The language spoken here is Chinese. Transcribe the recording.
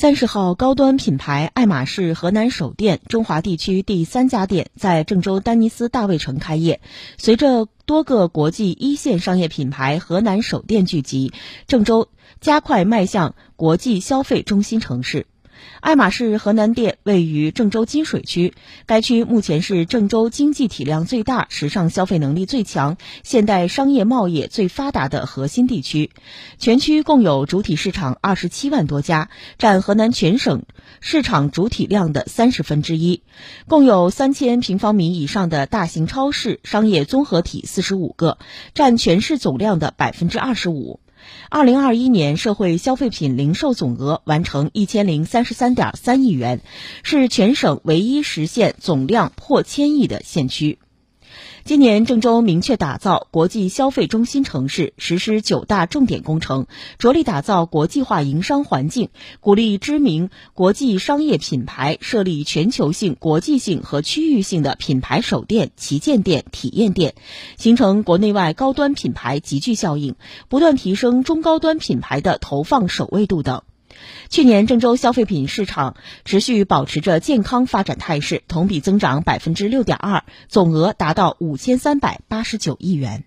三十号，高端品牌爱马仕河南首店中华地区第三家店在郑州丹尼斯大卫城开业。随着多个国际一线商业品牌河南首店聚集，郑州加快迈向国际消费中心城市。爱马仕河南店位于郑州金水区，该区目前是郑州经济体量最大、时尚消费能力最强、现代商业贸易最发达的核心地区。全区共有主体市场二十七万多家，占河南全省市场主体量的三十分之一。共有三千平方米以上的大型超市、商业综合体四十五个，占全市总量的百分之二十五。二零二一年社会消费品零售总额完成一千零三十三点三亿元，是全省唯一实现总量破千亿的县区。今年，郑州明确打造国际消费中心城市，实施九大重点工程，着力打造国际化营商环境，鼓励知名国际商业品牌设立全球性、国际性和区域性的品牌首店、旗舰店、体验店，形成国内外高端品牌集聚效应，不断提升中高端品牌的投放首位度等。去年，郑州消费品市场持续保持着健康发展态势，同比增长百分之六点二，总额达到五千三百八十九亿元。